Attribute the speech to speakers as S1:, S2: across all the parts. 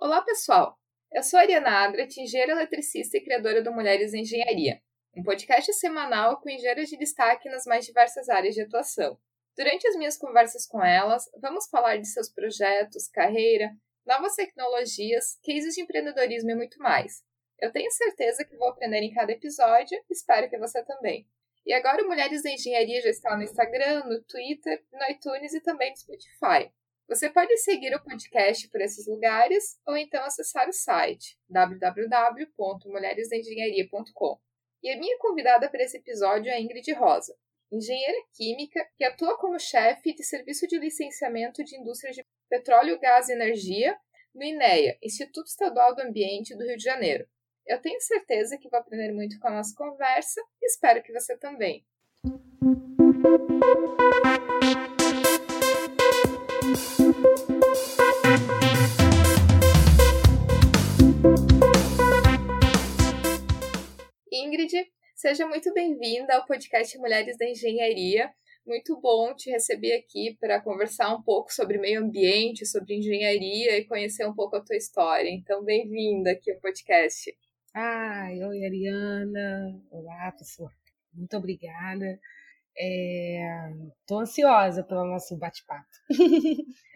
S1: Olá, pessoal! Eu sou a Ariana Adrat, engenheira eletricista e criadora do Mulheres em Engenharia, um podcast semanal com engenheiras de destaque nas mais diversas áreas de atuação. Durante as minhas conversas com elas, vamos falar de seus projetos, carreira, novas tecnologias, cases de empreendedorismo e muito mais. Eu tenho certeza que vou aprender em cada episódio, espero que você também. E agora o Mulheres da Engenharia já está no Instagram, no Twitter, no iTunes e também no Spotify. Você pode seguir o podcast por esses lugares ou então acessar o site www.mulheresdaengenharia.com. E a minha convidada para esse episódio é Ingrid Rosa, engenheira química que atua como chefe de serviço de licenciamento de indústrias de petróleo, gás e energia no INEA, Instituto Estadual do Ambiente do Rio de Janeiro. Eu tenho certeza que vou aprender muito com a nossa conversa e espero que você também. Ingrid, seja muito bem-vinda ao podcast Mulheres da Engenharia. Muito bom te receber aqui para conversar um pouco sobre meio ambiente, sobre engenharia e conhecer um pouco a tua história. Então, bem-vinda aqui ao podcast.
S2: Ai, oi, Ariana. Olá, pessoal. Muito obrigada. Estou é... ansiosa pelo nosso bate-papo.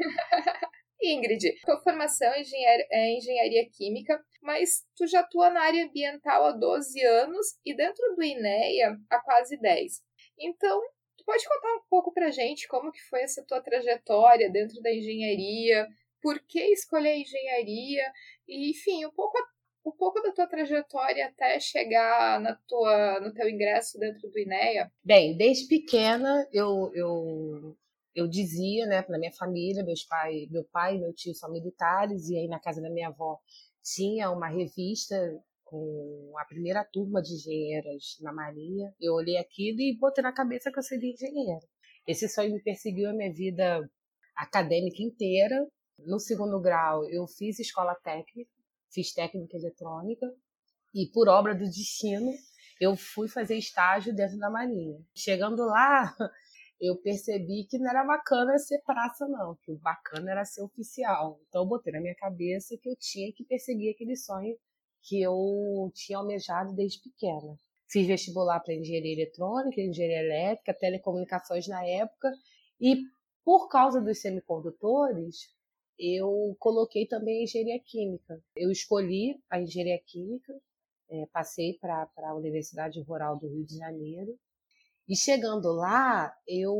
S1: Ingrid, tua formação é engenharia, é engenharia química, mas tu já atua na área ambiental há 12 anos e dentro do INEA há quase 10. Então, tu pode contar um pouco pra gente como que foi essa tua trajetória dentro da engenharia, por que escolher engenharia e, enfim, um pouco um pouco da tua trajetória até chegar na tua, no teu ingresso dentro do INEA?
S2: Bem, desde pequena eu, eu eu dizia, né, para minha família, meus pai, meu pai e meu tio são militares e aí na casa da minha avó tinha uma revista com a primeira turma de engenheiras na Marinha. Eu olhei aquilo e botei na cabeça que eu seria engenheira. Esse sonho me perseguiu a minha vida acadêmica inteira. No segundo grau, eu fiz escola técnica, fiz técnica eletrônica e por obra do destino, eu fui fazer estágio dentro da Marinha. Chegando lá, eu percebi que não era bacana ser praça, não, que o bacana era ser oficial. Então eu botei na minha cabeça que eu tinha que perseguir aquele sonho que eu tinha almejado desde pequena. Fiz vestibular para engenharia eletrônica, engenharia elétrica, telecomunicações na época, e por causa dos semicondutores, eu coloquei também engenharia química. Eu escolhi a engenharia química, é, passei para a Universidade Rural do Rio de Janeiro e chegando lá, eu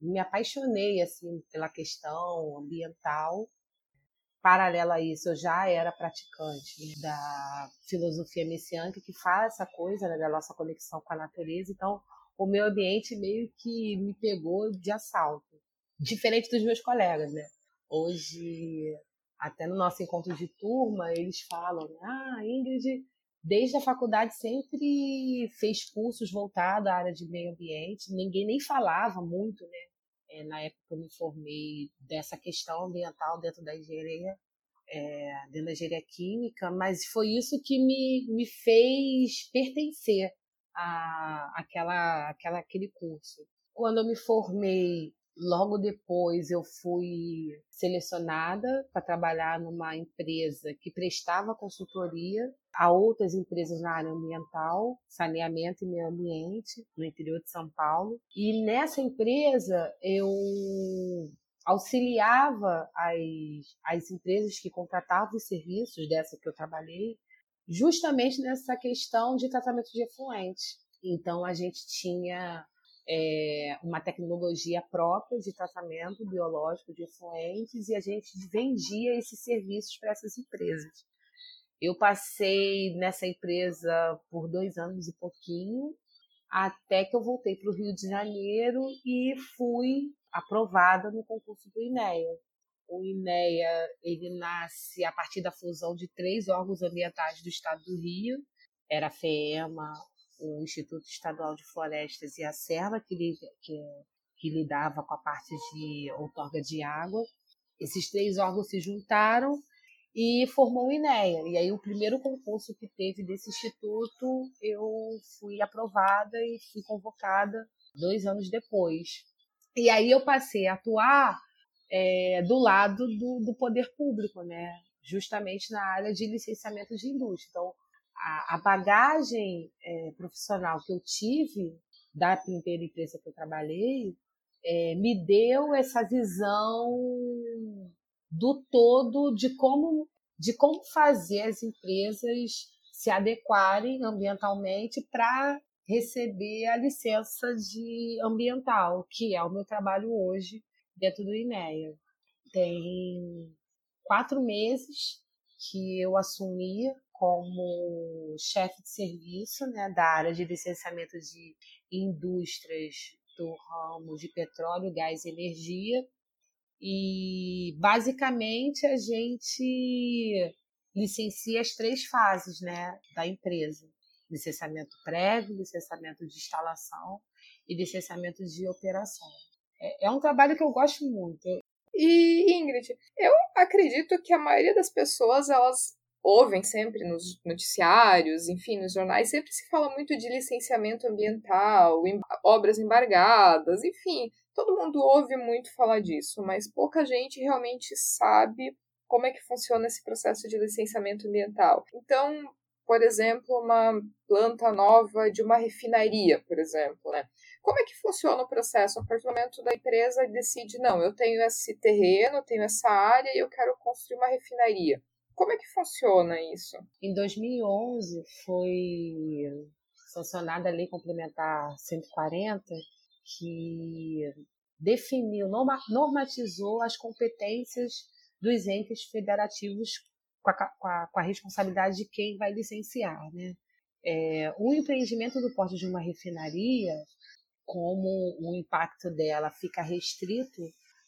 S2: me apaixonei assim pela questão ambiental. Paralela a isso, eu já era praticante da filosofia messiânica que faz essa coisa né, da nossa conexão com a natureza. Então, o meu ambiente meio que me pegou de assalto, diferente dos meus colegas, né? Hoje, até no nosso encontro de turma, eles falam: "Ah, Ingrid desde a faculdade sempre fez cursos voltados à área de meio ambiente, ninguém nem falava muito, né? É, na época que eu me formei dessa questão ambiental dentro da engenharia, é, dentro da engenharia química, mas foi isso que me, me fez pertencer a aquela, aquela, aquele curso. Quando eu me formei Logo depois eu fui selecionada para trabalhar numa empresa que prestava consultoria a outras empresas na área ambiental, saneamento e meio ambiente, no interior de São Paulo. E nessa empresa eu auxiliava as, as empresas que contratavam os serviços dessa que eu trabalhei, justamente nessa questão de tratamento de efluentes. Então a gente tinha é, uma tecnologia própria de tratamento biológico de efluentes e a gente vendia esses serviços para essas empresas. Eu passei nessa empresa por dois anos e pouquinho, até que eu voltei para o Rio de Janeiro e fui aprovada no concurso do INEA. O INEA ele nasce a partir da fusão de três órgãos ambientais do Estado do Rio, era a FEMA, o Instituto Estadual de Florestas e a Serra, que, que, que lidava com a parte de outorga de água. Esses três órgãos se juntaram e formou o INEA. E aí o primeiro concurso que teve desse instituto, eu fui aprovada e fui convocada dois anos depois. E aí eu passei a atuar é, do lado do, do, poder público, né? justamente na área de licenciamento de indústria. Então, a, a bagagem é, profissional que eu tive da primeira empresa que eu trabalhei é, me deu essa visão do todo de como, de como fazer as empresas se adequarem ambientalmente para receber a licença de ambiental, que é o meu trabalho hoje dentro do INEA. Tem quatro meses que eu assumi como chefe de serviço né, da área de licenciamento de indústrias do ramo de petróleo, gás e energia. E basicamente a gente licencia as três fases né, da empresa: licenciamento prévio, licenciamento de instalação e licenciamento de operação. É, é um trabalho que eu gosto muito.
S1: E Ingrid, eu acredito que a maioria das pessoas elas ouvem sempre nos noticiários, enfim, nos jornais, sempre se fala muito de licenciamento ambiental, obras embargadas, enfim, todo mundo ouve muito falar disso, mas pouca gente realmente sabe como é que funciona esse processo de licenciamento ambiental. Então, por exemplo, uma planta nova de uma refinaria, por exemplo, né? Como é que funciona o processo? A partir do momento da empresa decide, não, eu tenho esse terreno, tenho essa área e eu quero construir uma refinaria. Como é que funciona isso?
S2: Em 2011 foi sancionada a Lei Complementar 140, que definiu, normatizou as competências dos entes federativos com a, com a, com a responsabilidade de quem vai licenciar. Né? É, o empreendimento do porto de uma refinaria, como o impacto dela fica restrito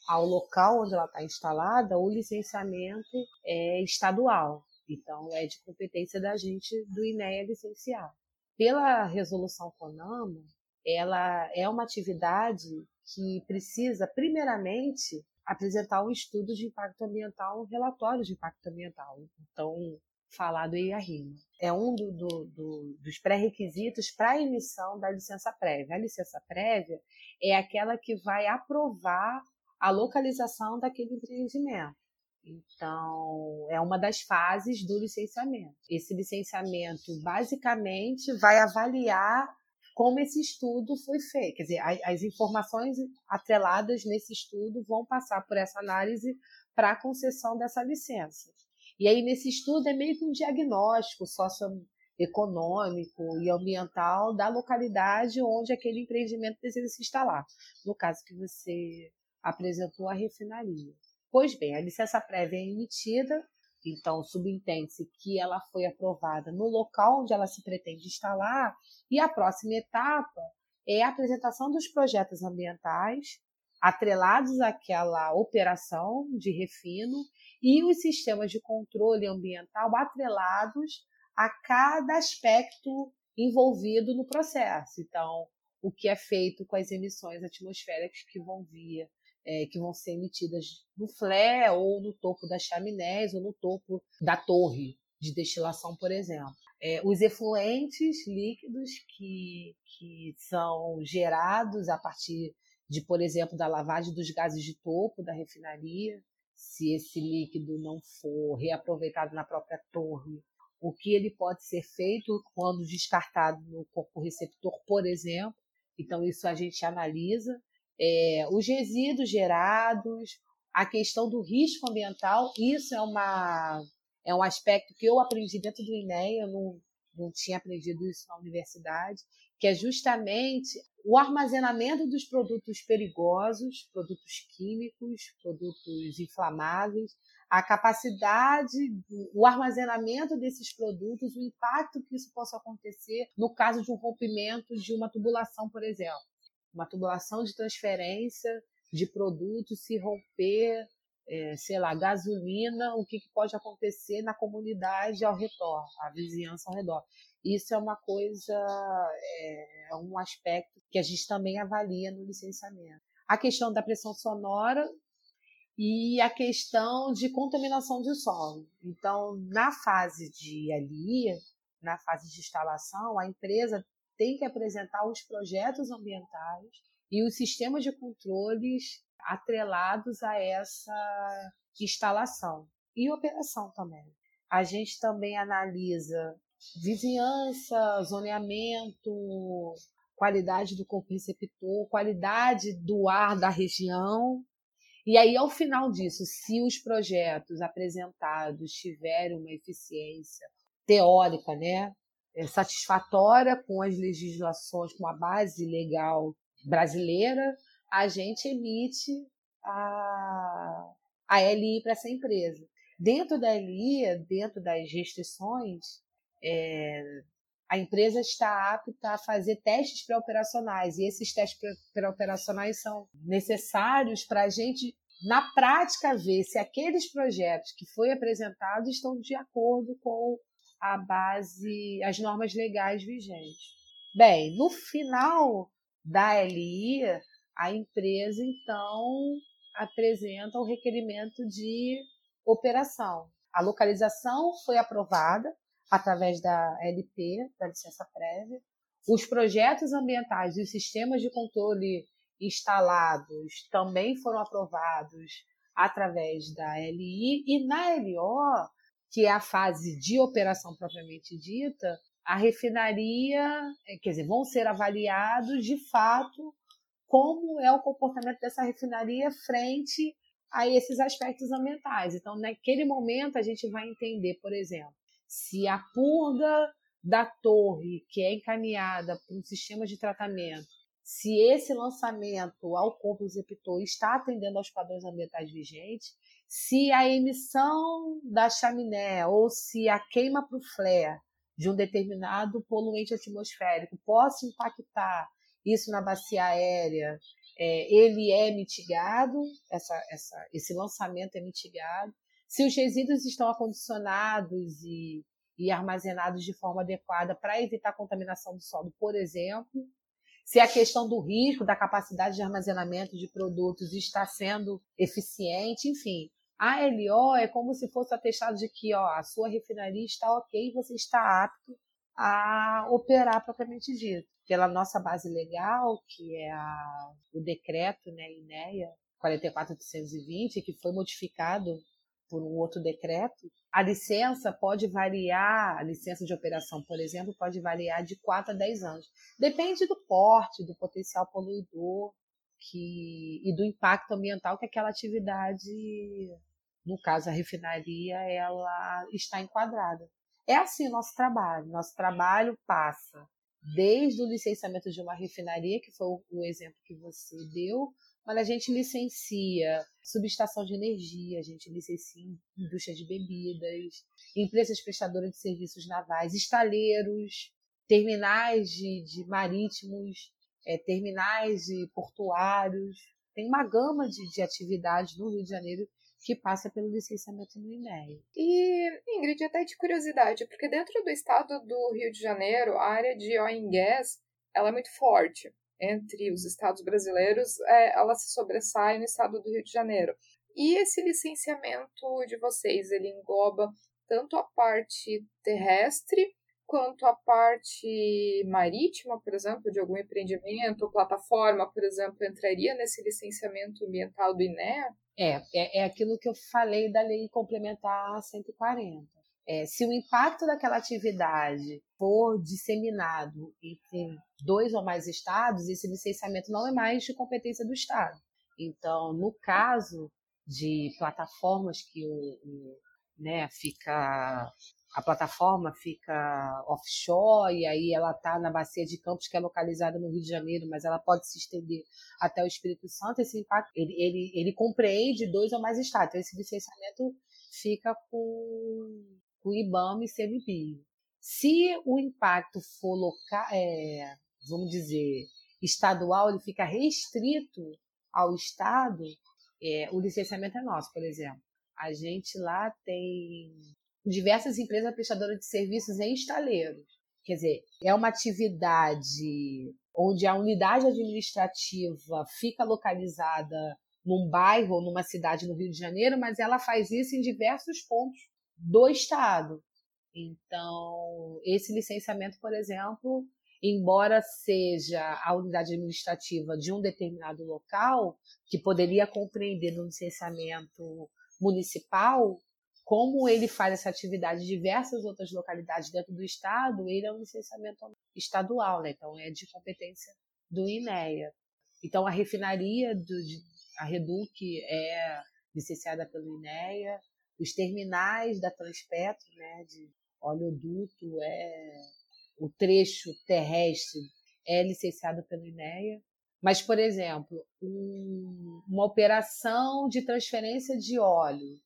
S2: ao local onde ela está instalada, o licenciamento é estadual. Então, é de competência da gente do INEA licenciar. Pela resolução CONAMA, ela é uma atividade que precisa, primeiramente, apresentar um estudo de impacto ambiental, um relatório de impacto ambiental. Então, falado aí a rima. É um do, do, do, dos pré-requisitos para a emissão da licença prévia. A licença prévia é aquela que vai aprovar a localização daquele empreendimento. Então, é uma das fases do licenciamento. Esse licenciamento, basicamente, vai avaliar como esse estudo foi feito. Quer dizer, as informações atreladas nesse estudo vão passar por essa análise para a concessão dessa licença. E aí, nesse estudo, é meio que um diagnóstico socioeconômico e ambiental da localidade onde aquele empreendimento deseja se instalar. No caso que você apresentou a refinaria. Pois bem, a licença prévia é emitida, então subentende-se que ela foi aprovada no local onde ela se pretende instalar, e a próxima etapa é a apresentação dos projetos ambientais atrelados àquela operação de refino e os sistemas de controle ambiental atrelados a cada aspecto envolvido no processo. Então, o que é feito com as emissões atmosféricas que vão vir é, que vão ser emitidas no flare ou no topo das chaminés ou no topo da torre de destilação, por exemplo. É, os efluentes líquidos que, que são gerados a partir de, por exemplo, da lavagem dos gases de topo da refinaria, se esse líquido não for reaproveitado na própria torre, o que ele pode ser feito quando descartado no corpo receptor, por exemplo. Então, isso a gente analisa é, os resíduos gerados, a questão do risco ambiental, isso é, uma, é um aspecto que eu aprendi dentro do INEA, eu não, não tinha aprendido isso na universidade, que é justamente o armazenamento dos produtos perigosos, produtos químicos, produtos inflamáveis, a capacidade, o armazenamento desses produtos, o impacto que isso possa acontecer no caso de um rompimento de uma tubulação, por exemplo uma tubulação de transferência de produtos se romper, é, sei lá, gasolina, o que, que pode acontecer na comunidade ao redor, a vizinhança ao redor. Isso é uma coisa, é, é um aspecto que a gente também avalia no licenciamento. A questão da pressão sonora e a questão de contaminação de solo. Então, na fase de ali, na fase de instalação, a empresa tem que apresentar os projetos ambientais e os sistemas de controles atrelados a essa instalação e operação também. A gente também analisa vizinhança, zoneamento, qualidade do corpo receptor, qualidade do ar da região. E aí, ao final disso, se os projetos apresentados tiverem uma eficiência teórica, né, satisfatória com as legislações, com a base legal brasileira, a gente emite a, a LI para essa empresa. Dentro da LI, dentro das restrições, é, a empresa está apta a fazer testes pré-operacionais e esses testes pré-operacionais são necessários para a gente, na prática, ver se aqueles projetos que foi apresentados estão de acordo com a base, as normas legais vigentes. Bem, no final da LI, a empresa então apresenta o requerimento de operação. A localização foi aprovada através da LP, da licença prévia. Os projetos ambientais e os sistemas de controle instalados também foram aprovados através da LI e na LO, que é a fase de operação propriamente dita, a refinaria, é, quer dizer, vão ser avaliados de fato como é o comportamento dessa refinaria frente a esses aspectos ambientais. Então, naquele momento, a gente vai entender, por exemplo, se a purga da torre, que é encaminhada para um sistema de tratamento, se esse lançamento ao corpo receptor está atendendo aos padrões ambientais vigentes, se a emissão da chaminé ou se a queima para o flare de um determinado poluente atmosférico possa impactar isso na bacia aérea, é, ele é mitigado, essa, essa, esse lançamento é mitigado. Se os resíduos estão acondicionados e, e armazenados de forma adequada para evitar contaminação do solo, por exemplo, se a questão do risco, da capacidade de armazenamento de produtos está sendo eficiente, enfim. A LO é como se fosse atestado de que ó, a sua refinaria está ok, você está apto a operar propriamente dito. Pela nossa base legal, que é a, o decreto né, INEA 44820, que foi modificado por um outro decreto, a licença pode variar, a licença de operação, por exemplo, pode variar de 4 a 10 anos. Depende do porte, do potencial poluidor que, e do impacto ambiental que aquela atividade, no caso a refinaria, ela está enquadrada. É assim o nosso trabalho. Nosso trabalho passa desde o licenciamento de uma refinaria, que foi o exemplo que você deu, mas a gente licencia subestação de energia, a gente licencia indústria de bebidas, empresas prestadoras de serviços navais, estaleiros, terminais de, de marítimos, é, terminais de portuários. Tem uma gama de, de atividades no Rio de Janeiro que passa pelo licenciamento no INEA.
S1: E, Ingrid, até de curiosidade, porque dentro do estado do Rio de Janeiro, a área de oil and gas ela é muito forte. Entre os estados brasileiros, é, ela se sobressai no estado do Rio de Janeiro. E esse licenciamento de vocês, ele engloba tanto a parte terrestre quanto a parte marítima, por exemplo, de algum empreendimento, plataforma, por exemplo, entraria nesse licenciamento ambiental do INEA?
S2: É, é, é aquilo que eu falei da lei complementar 140. É, se o impacto daquela atividade for disseminado entre dois ou mais estados, esse licenciamento não é mais de competência do estado. Então, no caso de plataformas que o, o né, fica a plataforma fica offshore e aí ela está na bacia de Campos, que é localizada no Rio de Janeiro, mas ela pode se estender até o Espírito Santo. Esse impacto ele, ele, ele compreende dois ou mais estados. Então, esse licenciamento fica com, o IBAMA e CMBio. Se o impacto for local, é, vamos dizer, estadual, ele fica restrito ao estado, é, o licenciamento é nosso, por exemplo. A gente lá tem diversas empresas prestadoras de serviços em estaleiros. Quer dizer, é uma atividade onde a unidade administrativa fica localizada num bairro ou numa cidade no Rio de Janeiro, mas ela faz isso em diversos pontos do estado. Então, esse licenciamento, por exemplo, embora seja a unidade administrativa de um determinado local, que poderia compreender no licenciamento municipal, como ele faz essa atividade em diversas outras localidades dentro do estado, ele é um licenciamento estadual, né? então é de competência do INEA. Então a refinaria do, a Reduc é licenciada pelo INEA, os terminais da Transpetro, né, de oleoduto, é o trecho terrestre é licenciado pelo INEA. Mas, por exemplo, um, uma operação de transferência de óleo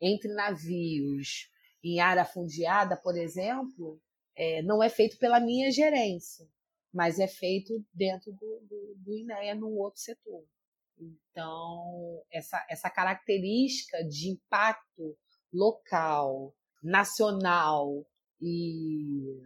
S2: entre navios em área fundiada, por exemplo, é, não é feito pela minha gerência, mas é feito dentro do, do, do INEA, num outro setor. Então, essa, essa característica de impacto local, nacional e,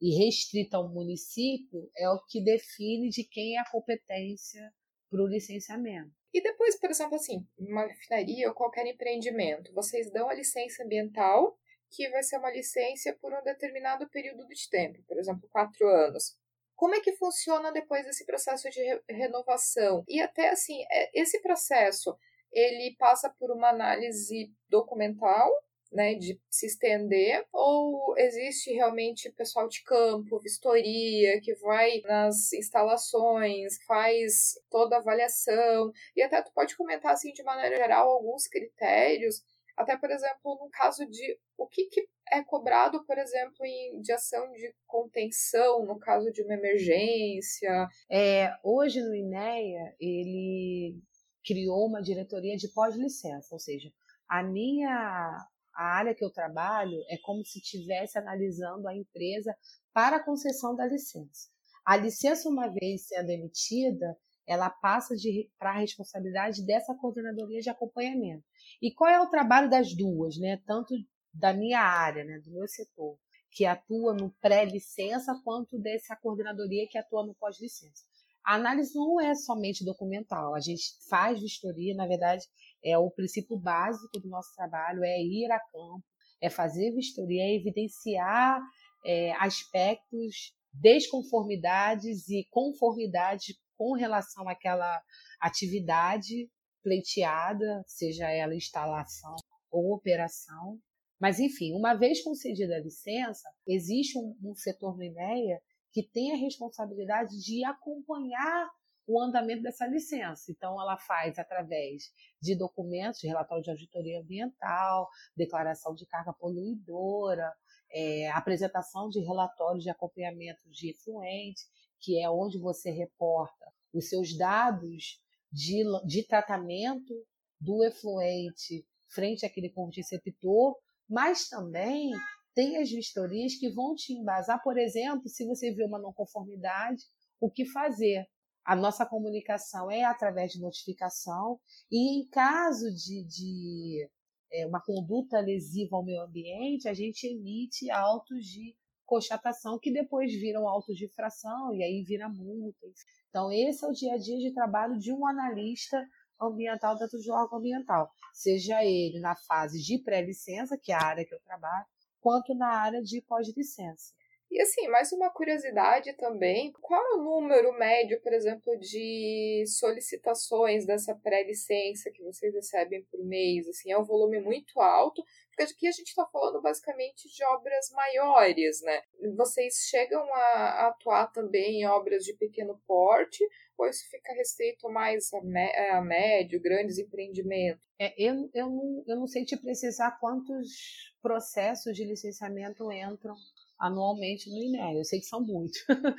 S2: e restrita ao município é o que define de quem é a competência para o licenciamento.
S1: E depois, por exemplo, assim, uma refinaria ou qualquer empreendimento, vocês dão a licença ambiental, que vai ser uma licença por um determinado período de tempo, por exemplo, quatro anos. Como é que funciona depois esse processo de re renovação? E até assim, é, esse processo ele passa por uma análise documental né, de se estender, ou existe realmente pessoal de campo, vistoria, que vai nas instalações, faz toda a avaliação, e até tu pode comentar, assim, de maneira geral, alguns critérios, até, por exemplo, no caso de o que, que é cobrado, por exemplo, em, de ação de contenção, no caso de uma emergência?
S2: É, hoje no INEA, ele criou uma diretoria de pós-licença, ou seja, a minha a área que eu trabalho é como se estivesse analisando a empresa para a concessão da licença. A licença, uma vez sendo emitida, ela passa para a responsabilidade dessa coordenadoria de acompanhamento. E qual é o trabalho das duas, né? Tanto da minha área, né, do meu setor, que atua no pré-licença, quanto dessa coordenadoria que atua no pós-licença. A análise não é somente documental, a gente faz vistoria, na verdade, é o princípio básico do nosso trabalho, é ir a campo, é fazer vistoria, é evidenciar é, aspectos, desconformidades e conformidades com relação àquela atividade pleiteada, seja ela instalação ou operação. Mas, enfim, uma vez concedida a licença, existe um, um setor no INEA que tem a responsabilidade de acompanhar o andamento dessa licença. Então, ela faz através de documentos, de relatório de auditoria ambiental, declaração de carga poluidora, é, apresentação de relatórios de acompanhamento de efluente, que é onde você reporta os seus dados de, de tratamento do efluente frente àquele conjunto receptor, mas também tem as vistorias que vão te embasar, por exemplo, se você vê uma não conformidade, o que fazer. A nossa comunicação é através de notificação e em caso de, de é, uma conduta lesiva ao meio ambiente, a gente emite autos de constatação que depois viram autos de infração e aí vira multa. Então esse é o dia a dia de trabalho de um analista ambiental dentro do órgão ambiental, seja ele na fase de pré-licença, que é a área que eu trabalho, quanto na área de pós-licença.
S1: E assim, mais uma curiosidade também, qual é o número médio, por exemplo, de solicitações dessa pré-licença que vocês recebem por mês? Assim, é um volume muito alto, porque aqui a gente está falando basicamente de obras maiores, né? Vocês chegam a atuar também em obras de pequeno porte, ou isso fica restrito mais a, a médio, grandes empreendimentos?
S2: É, eu, eu, não, eu não sei te precisar quantos processos de licenciamento entram anualmente no INEA. Eu sei que são muitos.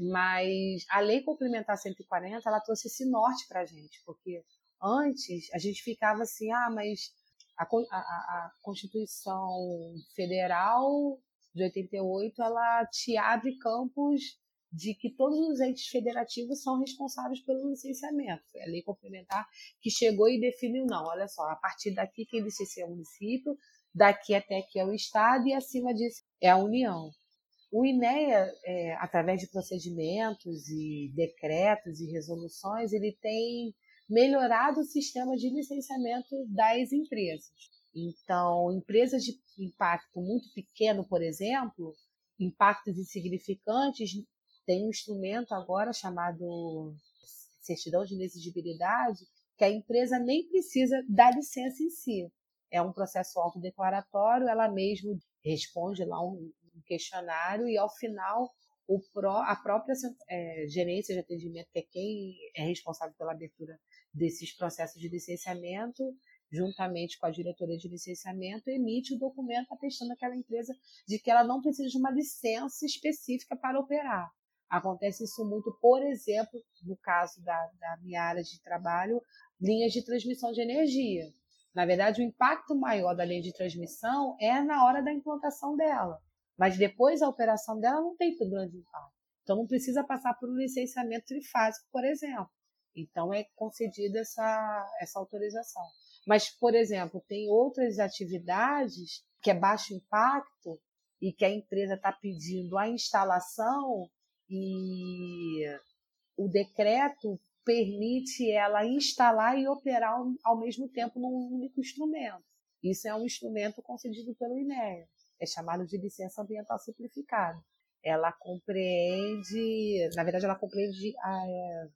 S2: Mas a lei complementar 140, ela trouxe esse norte para a gente, porque antes a gente ficava assim, ah, mas a, a, a Constituição Federal de 88, ela te abre campos de que todos os entes federativos são responsáveis pelo licenciamento. Foi a lei complementar que chegou e definiu, não, olha só, a partir daqui quem licencia é o município, daqui até aqui é o Estado e acima disso é a União. O INEA, é, através de procedimentos e decretos e resoluções, ele tem melhorado o sistema de licenciamento das empresas. Então, empresas de impacto muito pequeno, por exemplo, impactos insignificantes, tem um instrumento agora chamado certidão de inexigibilidade, que a empresa nem precisa da licença em si. É um processo autodeclaratório, ela mesmo responde lá um, questionário e, ao final, Pro, a própria é, gerência de atendimento, que é quem é responsável pela abertura desses processos de licenciamento, juntamente com a diretoria de licenciamento, emite o documento atestando aquela empresa de que ela não precisa de uma licença específica para operar. Acontece isso muito, por exemplo, no caso da, da minha área de trabalho, linhas de transmissão de energia. Na verdade, o impacto maior da linha de transmissão é na hora da implantação dela. Mas depois a operação dela não tem grande impacto. Então não precisa passar por um licenciamento trifásico, por exemplo. Então é concedida essa, essa autorização. Mas, por exemplo, tem outras atividades que é baixo impacto e que a empresa está pedindo a instalação e o decreto permite ela instalar e operar ao mesmo tempo num único instrumento. Isso é um instrumento concedido pelo INEA, é chamado de licença ambiental simplificada. Ela compreende, na verdade, ela compreende a, é,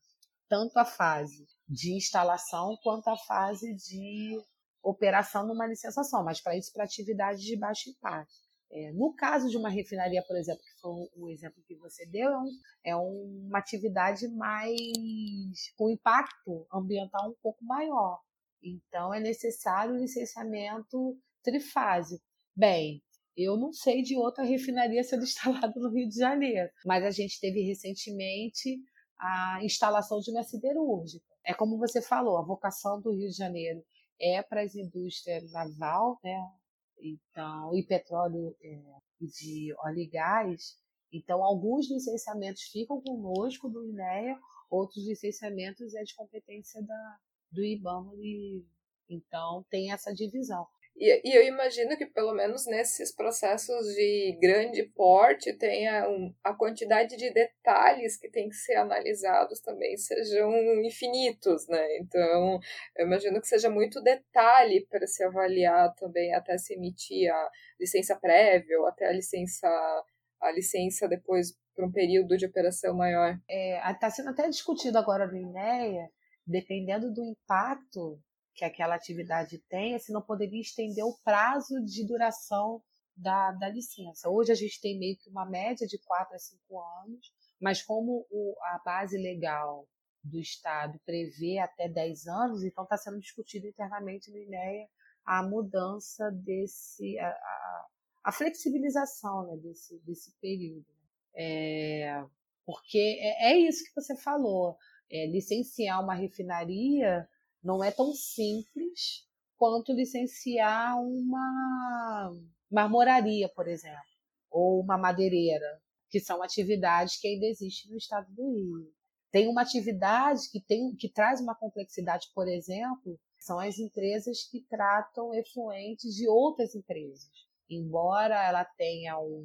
S2: tanto a fase de instalação quanto a fase de operação numa licença só, mas para isso para atividades de baixo impacto. É, no caso de uma refinaria, por exemplo, que foi o exemplo que você deu, é, um, é uma atividade mais com impacto ambiental um pouco maior. Então, é necessário o licenciamento trifásico. Bem, eu não sei de outra refinaria sendo instalada no Rio de Janeiro, mas a gente teve recentemente a instalação de uma siderúrgica. É como você falou, a vocação do Rio de Janeiro é para as indústrias naval, né? Então, e petróleo é, de óleo e gás. Então, alguns licenciamentos ficam conosco do INEA, outros licenciamentos é de competência da, do IBAMA. E, então, tem essa divisão.
S1: E, e, eu imagino que, pelo menos nesses processos de grande porte, tenha um, a quantidade de detalhes que tem que ser analisados também sejam infinitos, né? Então, eu imagino que seja muito detalhe para se avaliar também até se emitir a licença prévia ou até a licença, a licença depois para um período de operação maior.
S2: Está é, tá sendo até discutido agora no INEA, dependendo do impacto que aquela atividade tenha, se não poderia estender o prazo de duração da, da licença. Hoje a gente tem meio que uma média de 4 a 5 anos, mas como o, a base legal do Estado prevê até 10 anos, então está sendo discutido internamente no INEA a mudança desse, a, a, a flexibilização né, desse, desse período. É, porque é, é, isso que você falou, é, licenciar uma refinaria não é tão simples quanto licenciar uma marmoraria, por exemplo, ou uma madeireira, que são atividades que ainda existem no estado do Rio. Tem uma atividade que, tem, que traz uma complexidade, por exemplo, são as empresas que tratam efluentes de outras empresas. Embora ela tenha um,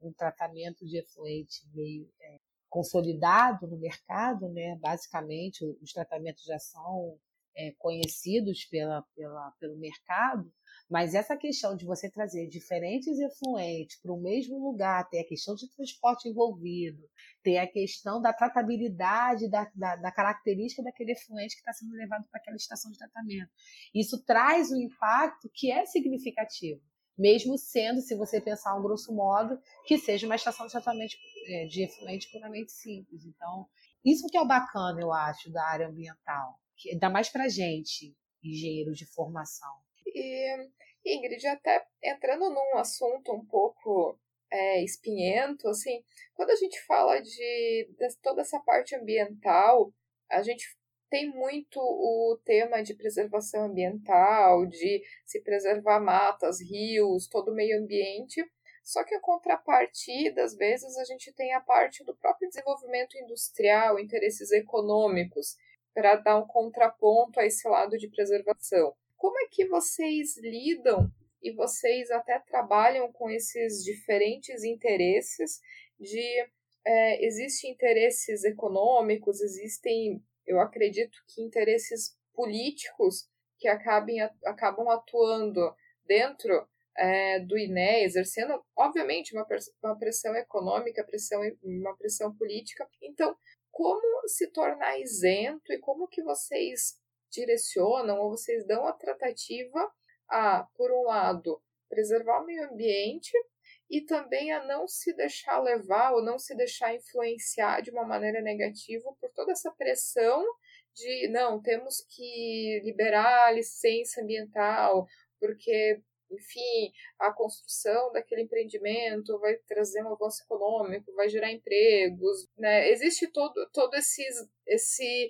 S2: um tratamento de efluente meio é, consolidado no mercado, né? basicamente os tratamentos já são é, conhecidos pela, pela, pelo mercado, mas essa questão de você trazer diferentes efluentes para o mesmo lugar, tem a questão de transporte envolvido, tem a questão da tratabilidade, da, da, da característica daquele efluente que está sendo levado para aquela estação de tratamento. Isso traz um impacto que é significativo, mesmo sendo, se você pensar um grosso modo, que seja uma estação de tratamento é, de efluente puramente simples. Então, isso que é o bacana, eu acho, da área ambiental que dá mais para gente, engenheiro de formação.
S1: E, Ingrid, até entrando num assunto um pouco é, espinhento, assim, quando a gente fala de, de toda essa parte ambiental, a gente tem muito o tema de preservação ambiental, de se preservar matas, rios, todo o meio ambiente. Só que a contrapartida, às vezes, a gente tem a parte do próprio desenvolvimento industrial, interesses econômicos para dar um contraponto a esse lado de preservação. Como é que vocês lidam e vocês até trabalham com esses diferentes interesses de é, existem interesses econômicos, existem, eu acredito que interesses políticos que acabem, acabam atuando dentro é, do INE, exercendo, obviamente, uma, uma pressão econômica, pressão, uma pressão política. Então, como se tornar isento e como que vocês direcionam ou vocês dão a tratativa a, por um lado, preservar o meio ambiente e também a não se deixar levar ou não se deixar influenciar de uma maneira negativa por toda essa pressão de não, temos que liberar a licença ambiental, porque, enfim, a construção daquele empreendimento vai trazer um avanço econômico, vai gerar empregos, né? Existe todo, todo esses, esse,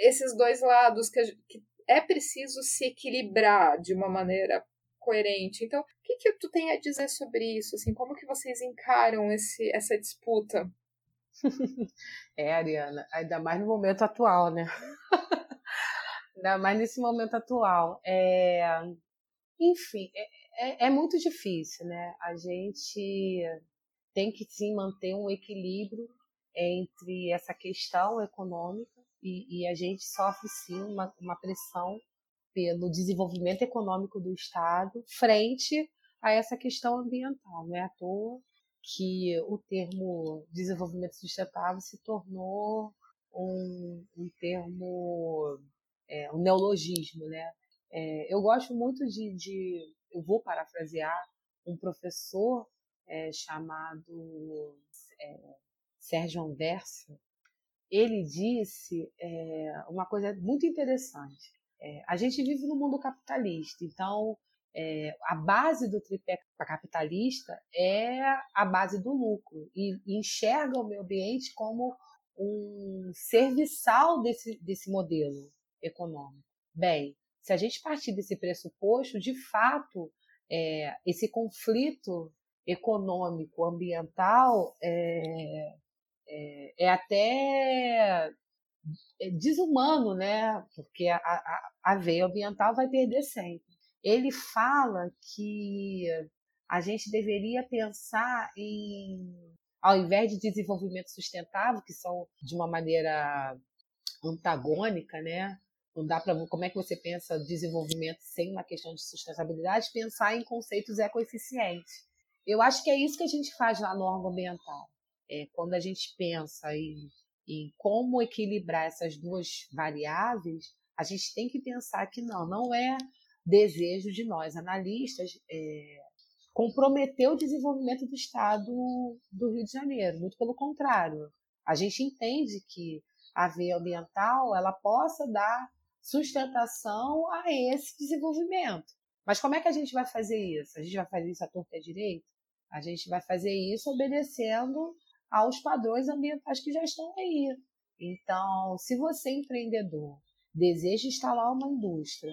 S1: esses dois lados que, que é preciso se equilibrar de uma maneira coerente. Então, o que, que tu tem a dizer sobre isso? Assim, como que vocês encaram esse, essa disputa?
S2: É, Ariana, ainda mais no momento atual, né? ainda mais nesse momento atual. É... Enfim, é, é, é muito difícil, né? A gente tem que sim manter um equilíbrio entre essa questão econômica e, e a gente sofre sim uma, uma pressão pelo desenvolvimento econômico do Estado frente a essa questão ambiental. Não é à toa que o termo desenvolvimento sustentável se tornou um, um termo, é, um neologismo. Né? É, eu gosto muito de, de, eu vou parafrasear um professor é, chamado é, Sérgio Anversa, ele disse é, uma coisa muito interessante. É, a gente vive no mundo capitalista, então é, a base do tripé capitalista é a base do lucro e, e enxerga o meio ambiente como um serviçal desse, desse modelo econômico. Bem, se a gente partir desse pressuposto, de fato, é, esse conflito econômico, ambiental, é, é, é até desumano, né? Porque a, a, a veia ambiental vai perder sempre. Ele fala que a gente deveria pensar em, ao invés de desenvolvimento sustentável, que são de uma maneira antagônica, né? Não dá para como é que você pensa desenvolvimento sem uma questão de sustentabilidade, pensar em conceitos ecoeficientes. Eu acho que é isso que a gente faz lá no órgão ambiental. É, quando a gente pensa em, em como equilibrar essas duas variáveis, a gente tem que pensar que não, não é desejo de nós, analistas, é, comprometer o desenvolvimento do Estado do Rio de Janeiro. Muito pelo contrário. A gente entende que a veia ambiental ela possa dar sustentação a esse desenvolvimento. Mas como é que a gente vai fazer isso? A gente vai fazer isso à torta e à direita? A gente vai fazer isso obedecendo aos padrões ambientais que já estão aí. Então, se você empreendedor deseja instalar uma indústria,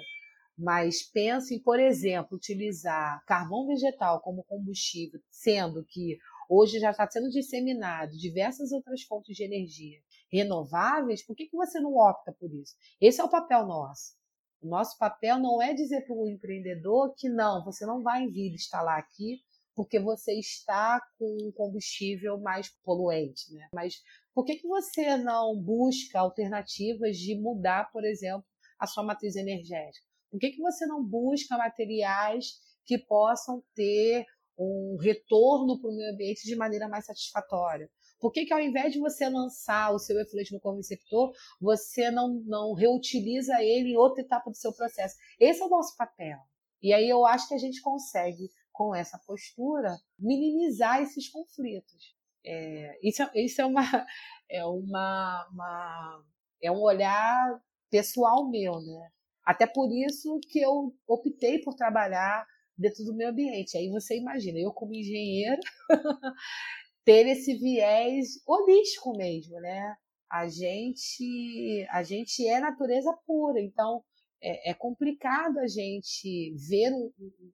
S2: mas pense em, por exemplo, utilizar carvão vegetal como combustível, sendo que hoje já está sendo disseminado diversas outras fontes de energia renováveis, por que, que você não opta por isso? Esse é o papel nosso. O nosso papel não é dizer para o empreendedor que não, você não vai vir instalar aqui porque você está com um combustível mais poluente, né? Mas por que, que você não busca alternativas de mudar, por exemplo, a sua matriz energética? Por que, que você não busca materiais que possam ter um retorno para o meio ambiente de maneira mais satisfatória? Por que, que ao invés de você lançar o seu efluente no corpo-receptor, você não, não reutiliza ele em outra etapa do seu processo? Esse é o nosso papel. E aí eu acho que a gente consegue com essa postura, minimizar esses conflitos. É, isso, é, isso é, uma, é, uma, uma, é um olhar pessoal meu, né? Até por isso que eu optei por trabalhar dentro do meu ambiente. Aí você imagina, eu como engenheiro, ter esse viés holístico mesmo, né? A gente, a gente é natureza pura, então é, é complicado a gente ver um,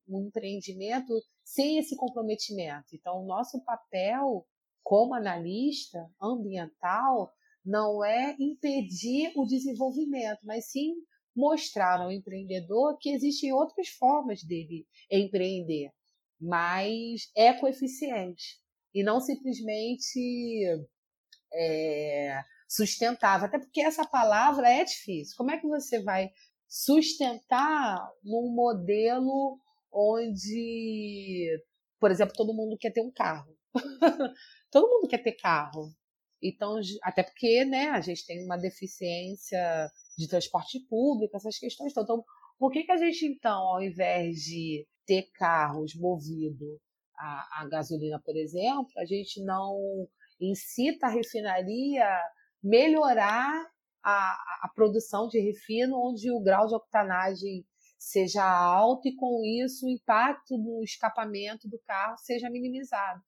S2: um empreendimento sem esse comprometimento. Então, o nosso papel como analista ambiental não é impedir o desenvolvimento, mas sim mostrar ao empreendedor que existem outras formas dele empreender, mais ecoeficiente e não simplesmente é, sustentável. Até porque essa palavra é difícil. Como é que você vai sustentar num modelo onde, por exemplo, todo mundo quer ter um carro. todo mundo quer ter carro. Então, até porque né, a gente tem uma deficiência de transporte público, essas questões. Então, por que, que a gente, então, ao invés de ter carros movidos a, a gasolina, por exemplo, a gente não incita a refinaria melhorar a, a produção de refino onde o grau de octanagem seja alto e com isso o impacto no escapamento do carro seja minimizado.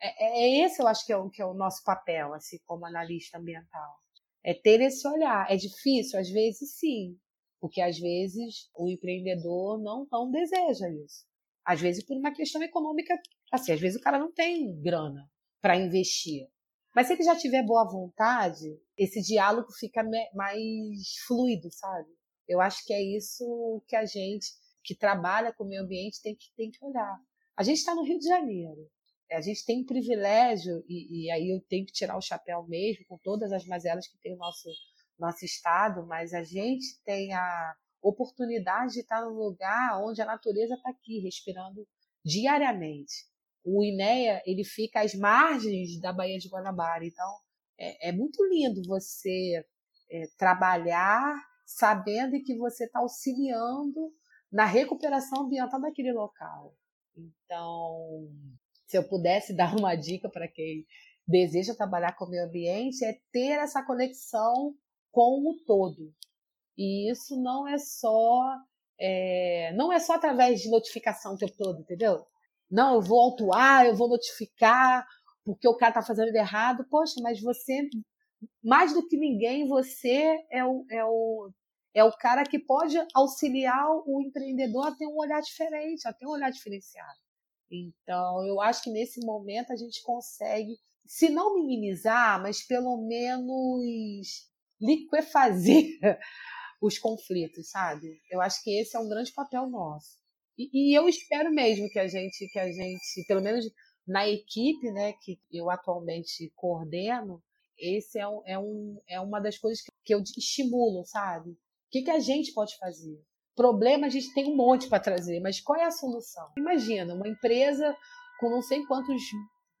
S2: É, é, é esse, eu acho que é, o, que é o nosso papel, assim, como analista ambiental. É ter esse olhar. É difícil? Às vezes sim, porque às vezes o empreendedor não, não deseja isso. Às vezes por uma questão econômica, assim, às vezes o cara não tem grana para investir. Mas se ele já tiver boa vontade, esse diálogo fica mais fluido, sabe? Eu acho que é isso que a gente que trabalha com o meio ambiente tem que, tem que olhar. A gente está no Rio de Janeiro. A gente tem privilégio, e, e, aí eu tenho que tirar o chapéu mesmo, com todas as mazelas que tem o nosso, nosso estado, mas a gente tem a oportunidade de estar num lugar onde a natureza está aqui, respirando diariamente. O INEA, ele fica às margens da Baía de Guanabara, então é, é muito lindo você é, trabalhar sabendo que você está auxiliando na recuperação ambiental daquele local. Então, se eu pudesse dar uma dica para quem deseja trabalhar com o meio ambiente, é ter essa conexão com o todo. E isso não é só é, não é só através de notificação o tempo todo, entendeu? Não, eu vou autuar, eu vou notificar porque o cara está fazendo errado. Poxa, mas você, mais do que ninguém, você é o, é o, é o cara que pode auxiliar o empreendedor a ter um olhar diferente, a ter um olhar diferenciado. Então, eu acho que nesse momento a gente consegue, se não minimizar, mas pelo menos liquefazer os conflitos, sabe? Eu acho que esse é um grande papel nosso. E, e, eu espero mesmo que a gente, que a gente, pelo menos na equipe, né, que eu atualmente coordeno, esse é, um, é, um, é uma das coisas que, eu estimulo, sabe? que, que a gente pode fazer? Problema a gente tem um monte para trazer, mas qual é a solução? Imagina, uma empresa com não sei quantos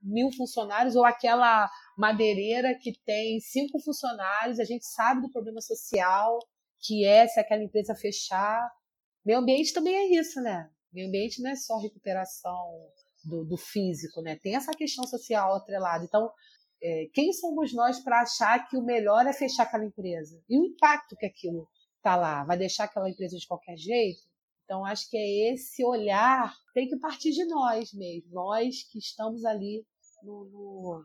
S2: mil funcionários ou aquela madeireira que tem cinco funcionários, a gente sabe do problema social que é se aquela empresa fechar. Meio ambiente também é isso, né? Meio ambiente não é só recuperação do, do físico, né? Tem essa questão social atrelada. Então, é, quem somos nós para achar que o melhor é fechar aquela empresa? E o impacto que aquilo está lá, vai deixar aquela empresa de qualquer jeito? Então, acho que é esse olhar, tem que partir de nós mesmo, nós que estamos ali no, no,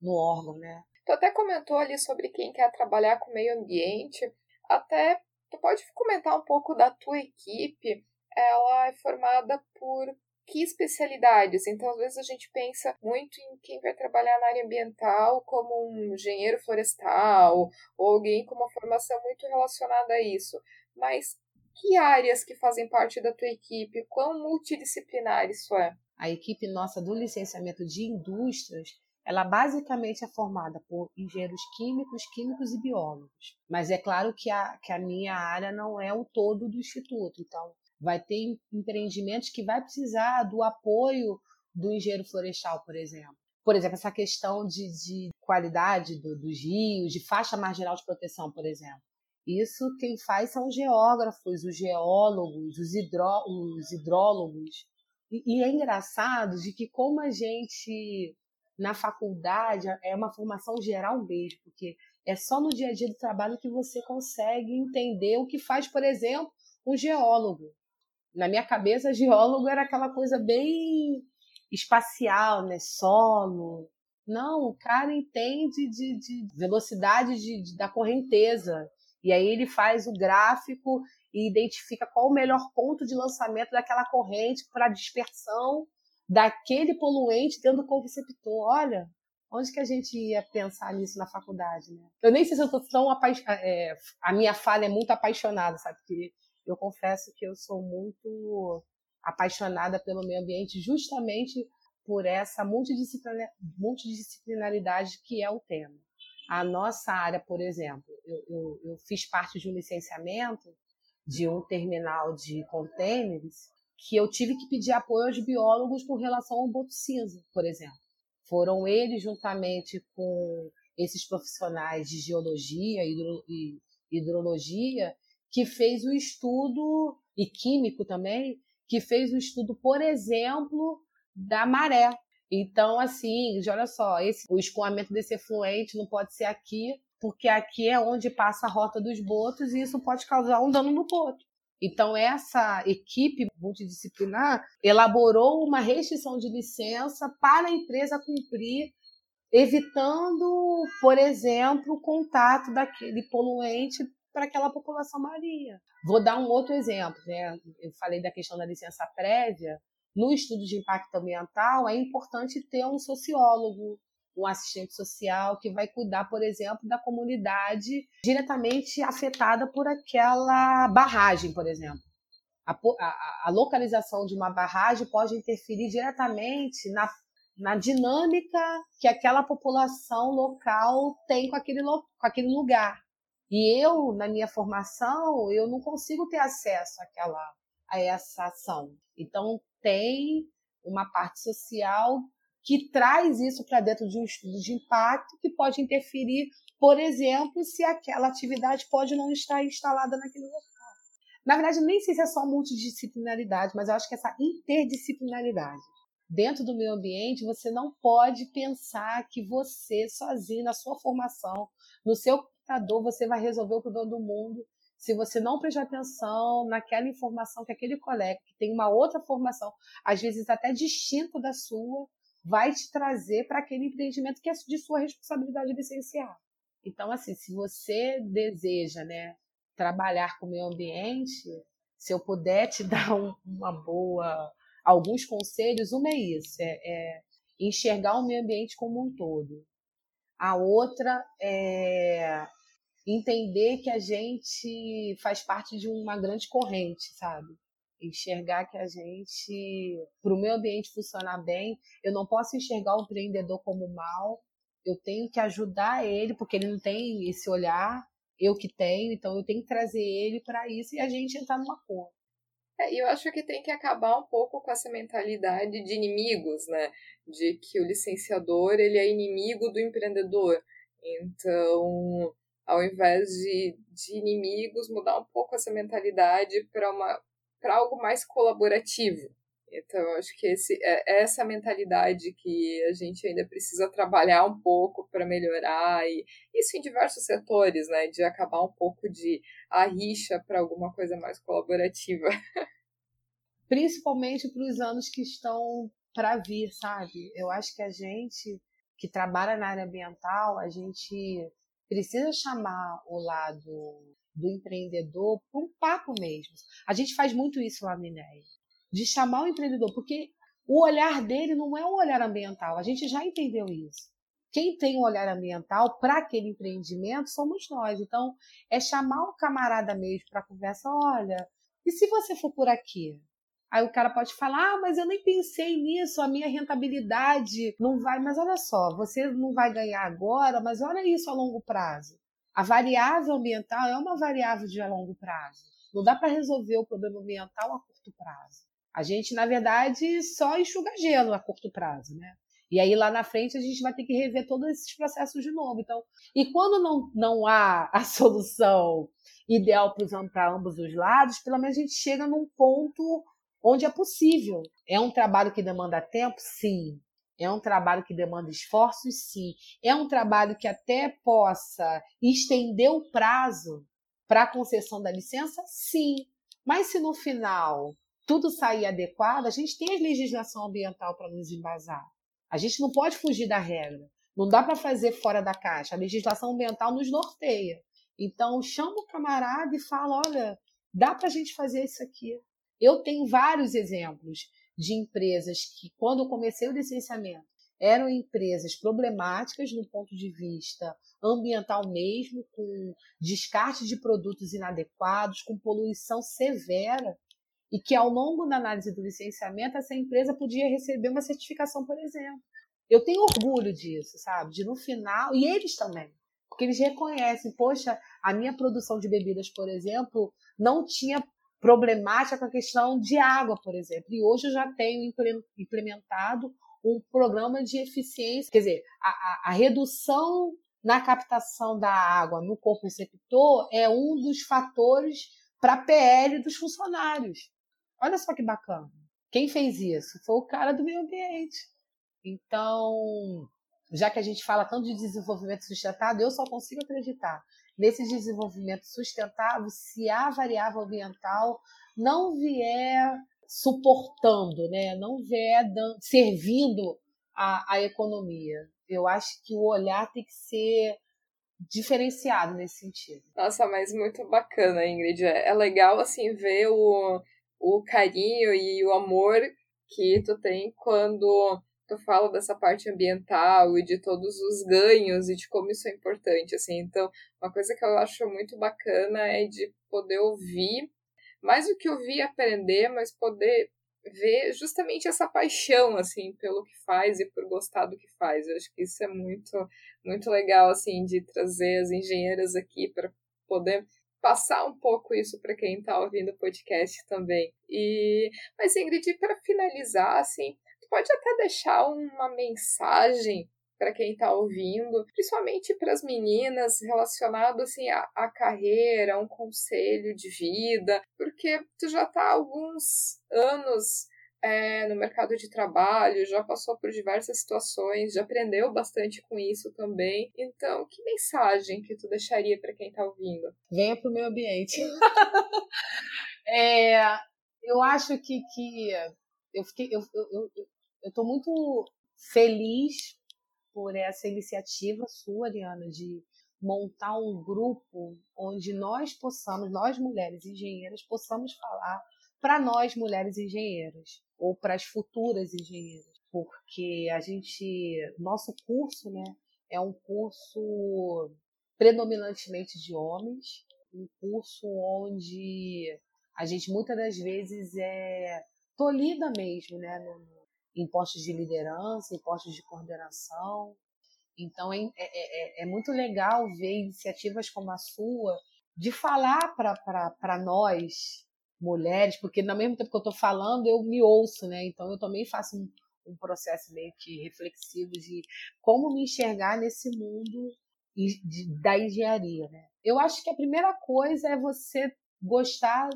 S2: no órgão, né?
S1: Tu até comentou ali sobre quem quer trabalhar com meio ambiente, até tu pode comentar um pouco da tua equipe, ela é formada por que especialidades. Então, às vezes a gente pensa muito em quem vai trabalhar na área ambiental como um engenheiro florestal ou alguém com uma formação muito relacionada a isso. Mas que áreas que fazem parte da tua equipe? Quão multidisciplinar isso é?
S2: A equipe nossa do licenciamento de indústrias, ela basicamente é formada por engenheiros químicos, químicos e biólogos. Mas é claro que a, que a minha área não é o todo do instituto. Então, vai ter empreendimentos que vai precisar do apoio do engenheiro florestal, por exemplo. Por exemplo, essa questão de, de qualidade do, dos rios, de faixa marginal de proteção, por exemplo. Isso quem faz são os geógrafos, os geólogos, os, hidró, os hidrólogos. E, e é engraçado de que como a gente na faculdade é uma formação geral mesmo, porque é só no dia a dia do trabalho que você consegue entender o que faz, por exemplo, um geólogo na minha cabeça, geólogo era aquela coisa bem espacial, né? Solo. Não, o cara entende de, de velocidade de, de, da correnteza. E aí ele faz o gráfico e identifica qual o melhor ponto de lançamento daquela corrente para dispersão daquele poluente dentro do conceptor. Olha, onde que a gente ia pensar nisso na faculdade, né? Eu nem sei se eu estou tão apaixonada. É, a minha falha é muito apaixonada, sabe? Porque eu confesso que eu sou muito apaixonada pelo meio ambiente justamente por essa multidisciplinaridade que é o tema. A nossa área, por exemplo, eu, eu, eu fiz parte de um licenciamento de um terminal de contêineres que eu tive que pedir apoio aos biólogos com relação ao boto cinza, por exemplo. Foram eles, juntamente com esses profissionais de geologia e hidrologia, que fez o estudo, e químico também, que fez o estudo, por exemplo, da maré. Então, assim, olha só, esse, o escoamento desse efluente não pode ser aqui, porque aqui é onde passa a rota dos botos e isso pode causar um dano no boto. Então, essa equipe multidisciplinar elaborou uma restrição de licença para a empresa cumprir, evitando, por exemplo, o contato daquele poluente para aquela população marinha. Vou dar um outro exemplo. Né? Eu falei da questão da licença prévia. No estudo de impacto ambiental, é importante ter um sociólogo, um assistente social que vai cuidar, por exemplo, da comunidade diretamente afetada por aquela barragem, por exemplo. A, a, a localização de uma barragem pode interferir diretamente na, na dinâmica que aquela população local tem com aquele, com aquele lugar. E eu, na minha formação, eu não consigo ter acesso àquela, a essa ação. Então, tem uma parte social que traz isso para dentro de um estudo de impacto que pode interferir, por exemplo, se aquela atividade pode não estar instalada naquele local. Na verdade, nem sei se é só multidisciplinaridade, mas eu acho que essa interdisciplinaridade. Dentro do meio ambiente, você não pode pensar que você, sozinho, na sua formação, no seu computador, você vai resolver o problema do mundo se você não prestar atenção naquela informação que aquele colega que tem uma outra formação, às vezes até distinta da sua, vai te trazer para aquele empreendimento que é de sua responsabilidade licenciar. Então, assim, se você deseja, né, trabalhar com o meio ambiente, se eu puder te dar um, uma boa, alguns conselhos, uma é isso, é, é enxergar o meio ambiente como um todo. A outra é entender que a gente faz parte de uma grande corrente, sabe? Enxergar que a gente, para o meu ambiente funcionar bem, eu não posso enxergar o empreendedor como mal, eu tenho que ajudar ele, porque ele não tem esse olhar, eu que tenho, então eu tenho que trazer ele para isso e a gente entrar numa conta.
S1: É, eu acho que tem que acabar um pouco com essa mentalidade de inimigos, né? De que o licenciador ele é inimigo do empreendedor. Então, ao invés de, de inimigos, mudar um pouco essa mentalidade para uma para algo mais colaborativo. Então, acho que esse, é, é essa mentalidade que a gente ainda precisa trabalhar um pouco para melhorar, e isso em diversos setores, né? De acabar um pouco de a rixa para alguma coisa mais colaborativa.
S2: Principalmente para os anos que estão para vir, sabe? Eu acho que a gente que trabalha na área ambiental, a gente precisa chamar o lado do empreendedor para um papo mesmo. A gente faz muito isso lá no INEA, de chamar o empreendedor, porque o olhar dele não é um olhar ambiental, a gente já entendeu isso. Quem tem um olhar ambiental para aquele empreendimento somos nós. Então, é chamar o camarada mesmo para conversa, olha, e se você for por aqui? Aí o cara pode falar, ah, mas eu nem pensei nisso, a minha rentabilidade não vai. Mas olha só, você não vai ganhar agora, mas olha isso a longo prazo. A variável ambiental é uma variável de longo prazo. Não dá para resolver o problema ambiental a curto prazo. A gente, na verdade, só enxuga gelo a curto prazo, né? E aí lá na frente a gente vai ter que rever todos esses processos de novo. Então, e quando não, não há a solução ideal para ambos os lados, pelo menos a gente chega num ponto onde é possível. É um trabalho que demanda tempo? Sim. É um trabalho que demanda esforços, sim. É um trabalho que até possa estender o prazo para a concessão da licença, sim. Mas se no final tudo sair adequado, a gente tem a legislação ambiental para nos embasar. A gente não pode fugir da regra. Não dá para fazer fora da caixa. A legislação ambiental nos norteia. Então, chama o camarada e fala: olha, dá para a gente fazer isso aqui. Eu tenho vários exemplos de empresas que, quando eu comecei o licenciamento, eram empresas problemáticas no ponto de vista ambiental mesmo, com descarte de produtos inadequados, com poluição severa, e que ao longo da análise do licenciamento essa empresa podia receber uma certificação, por exemplo. Eu tenho orgulho disso, sabe? De no final, e eles também, porque eles reconhecem, poxa, a minha produção de bebidas, por exemplo, não tinha problemática com a questão de água, por exemplo. E hoje eu já tenho implementado um programa de eficiência, quer dizer, a, a, a redução na captação da água no corpo receptor é um dos fatores para PL dos funcionários. Olha só que bacana. Quem fez isso? Foi o cara do meio ambiente. Então, já que a gente fala tanto de desenvolvimento sustentável, eu só consigo acreditar nesse desenvolvimento sustentável se a variável ambiental não vier suportando, né? não vier dando, servindo a, a economia. Eu acho que o olhar tem que ser diferenciado nesse sentido.
S1: Nossa, mas muito bacana, Ingrid. É legal assim ver o, o carinho e o amor que tu tem quando tu fala dessa parte ambiental e de todos os ganhos e de como isso é importante, assim. Então, uma coisa que eu acho muito bacana é de poder ouvir, mais do que ouvir e aprender, mas poder ver justamente essa paixão, assim, pelo que faz e por gostar do que faz. Eu acho que isso é muito, muito legal, assim, de trazer as engenheiras aqui para poder passar um pouco isso para quem está ouvindo o podcast também. E mas Ingrid, para finalizar, assim, pode até deixar uma mensagem para quem está ouvindo, principalmente para as meninas, relacionado assim à, à, carreira, um conselho de vida, porque tu já está há alguns anos é, no mercado de trabalho, já passou por diversas situações, já aprendeu bastante com isso também. Então, que mensagem que tu deixaria para quem está ouvindo?
S2: Venha para o meu ambiente. é, eu acho que, que eu fiquei, eu, eu, eu, eu estou muito feliz por essa iniciativa sua, Ariana, de montar um grupo onde nós possamos, nós mulheres engenheiras, possamos falar para nós mulheres engenheiras ou para as futuras engenheiras, porque a gente, nosso curso, né, é um curso predominantemente de homens, um curso onde a gente muitas das vezes é tolhida mesmo, né, no, em postos de liderança, em postos de coordenação. Então é, é, é, é muito legal ver iniciativas como a sua de falar para nós, mulheres, porque no mesmo tempo que eu estou falando, eu me ouço, né? Então eu também faço um, um processo meio que reflexivo de como me enxergar nesse mundo da engenharia, né? Eu acho que a primeira coisa é você gostar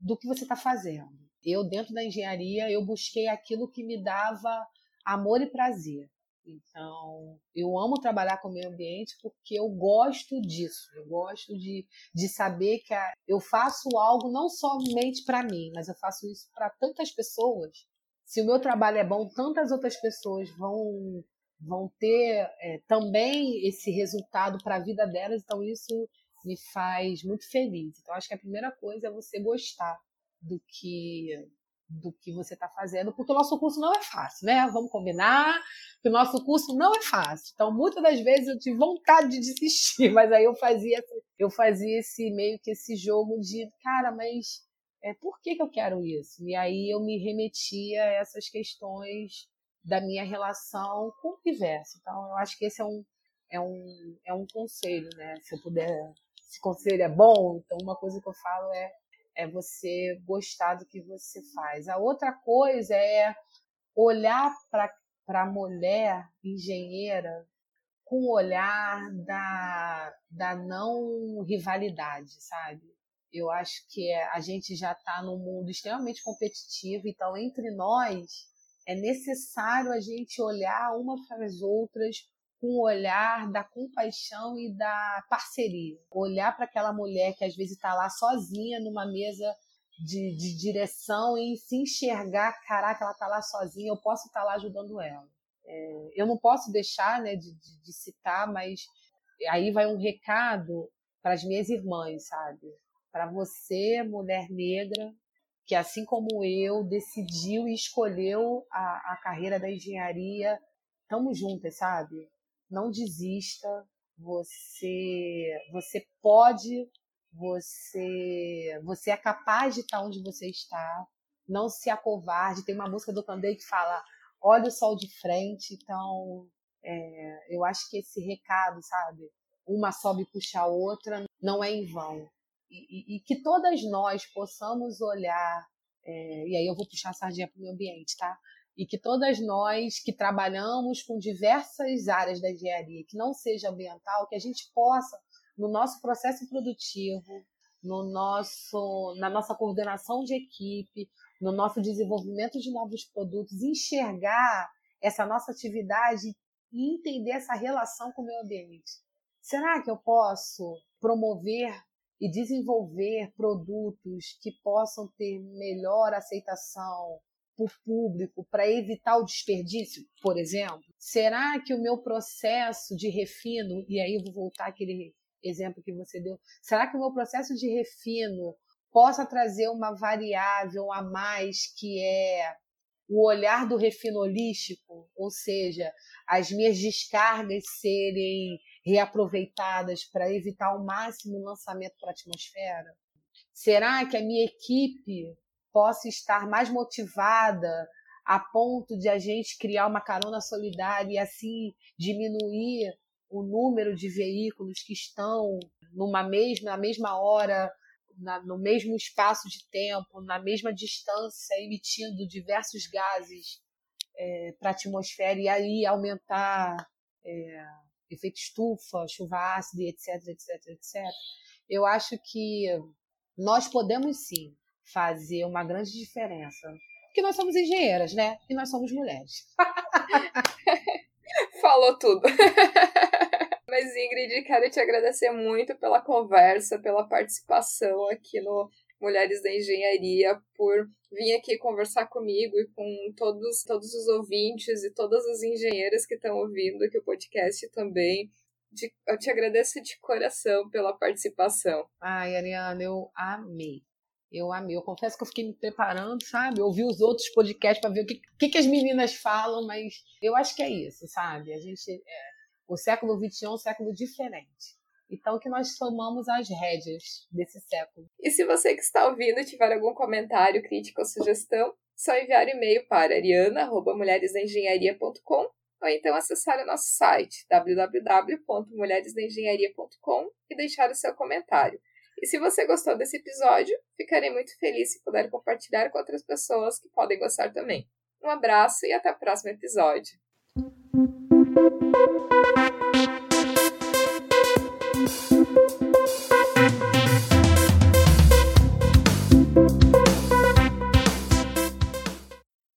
S2: do que você está fazendo eu dentro da engenharia eu busquei aquilo que me dava amor e prazer. Então, eu amo trabalhar com o meio ambiente porque eu gosto disso. Eu gosto de, de saber que a, eu faço algo não somente para mim, mas eu faço isso para tantas pessoas. Se o meu trabalho é bom, tantas outras pessoas vão vão ter é, também esse resultado para a vida delas. Então, isso me faz muito feliz. Então, acho que a primeira coisa é você gostar do que do que você está fazendo, porque o nosso curso não é fácil, né? Vamos combinar que o nosso curso não é fácil. Então, muitas das vezes eu tive vontade de desistir, mas aí eu fazia, eu fazia esse meio que esse jogo de, cara, mas é, por que, que eu quero isso? E aí eu me remetia a essas questões da minha relação com o universo. Então, eu acho que esse é um, é um, é um conselho, né? Se eu puder, se conselho é bom, então uma coisa que eu falo é é você gostar do que você faz. A outra coisa é olhar para a mulher engenheira com o olhar da, da não rivalidade, sabe? Eu acho que é, a gente já está num mundo extremamente competitivo, então entre nós é necessário a gente olhar uma para as outras com o olhar da compaixão e da parceria. Olhar para aquela mulher que às vezes está lá sozinha numa mesa de, de, direção e se enxergar, caraca, ela está lá sozinha, eu posso estar tá lá ajudando ela. É, eu não posso deixar né, de, de, de citar, mas aí vai um recado para as minhas irmãs, sabe? Para você, mulher negra, que assim como eu decidiu e escolheu a, a carreira da engenharia, estamos juntas, sabe? Não desista, você você pode, você você é capaz de estar onde você está, não se acovarde. Tem uma música do Candei que fala: olha o sol de frente. Então, é, eu acho que esse recado, sabe? Uma sobe e puxa a outra, não é em vão. e, e, que todas nós possamos olhar, é, e aí eu vou puxar a sardinha para o meio ambiente, tá? E que todas nós que trabalhamos com diversas áreas da engenharia, que não seja ambiental, que a gente possa, no nosso processo produtivo, no nosso, na nossa coordenação de equipe, no nosso desenvolvimento de novos produtos, enxergar essa nossa atividade e entender essa relação com o meio ambiente. Será que eu posso promover e desenvolver produtos que possam ter melhor aceitação por público para evitar o desperdício, por exemplo? Será que o meu processo de refino, e aí eu vou voltar àquele exemplo que você deu, será que o meu processo de refino possa trazer uma variável a mais que é o olhar do refino holístico, ou seja, as minhas descargas serem reaproveitadas para evitar ao máximo o lançamento para a atmosfera? Será que a minha equipe possa estar mais motivada a ponto de a gente criar uma carona solidária e assim diminuir o número de veículos que estão numa mesma, na mesma hora, na, no mesmo espaço de tempo, na mesma distância, emitindo diversos gases é, para a atmosfera e aí aumentar é, efeito estufa, chuva ácida, etc, etc, etc. Eu acho que nós podemos sim fazer uma grande diferença. Porque nós somos engenheiras, né? E nós somos mulheres.
S1: Falou tudo. Mas, Ingrid, quero te agradecer muito pela conversa, pela participação aqui no Mulheres da Engenharia, por vir aqui conversar comigo e com todos, todos os ouvintes e todas as engenheiras que estão ouvindo aqui o podcast também. De, eu te agradeço de coração pela participação.
S2: Ai, Ariana, eu amei. Eu amei. Eu confesso que eu fiquei me preparando, sabe? Eu ouvi os outros podcasts para ver o que, que, que, as meninas falam, mas eu acho que é isso, sabe? A gente. É, o século XXI é um século diferente. Então, que nós tomamos as rédeas desse século.
S1: E se você que está ouvindo tiver algum comentário, crítica ou sugestão, só enviar e-mail para ariana.mulheresdaengenharia.com ou então acessar o nosso site www.mulheresdaengenharia.com e deixar o seu comentário. E se você gostou desse episódio, ficarei muito feliz se puder compartilhar com outras pessoas que podem gostar também. Um abraço e até o próximo episódio.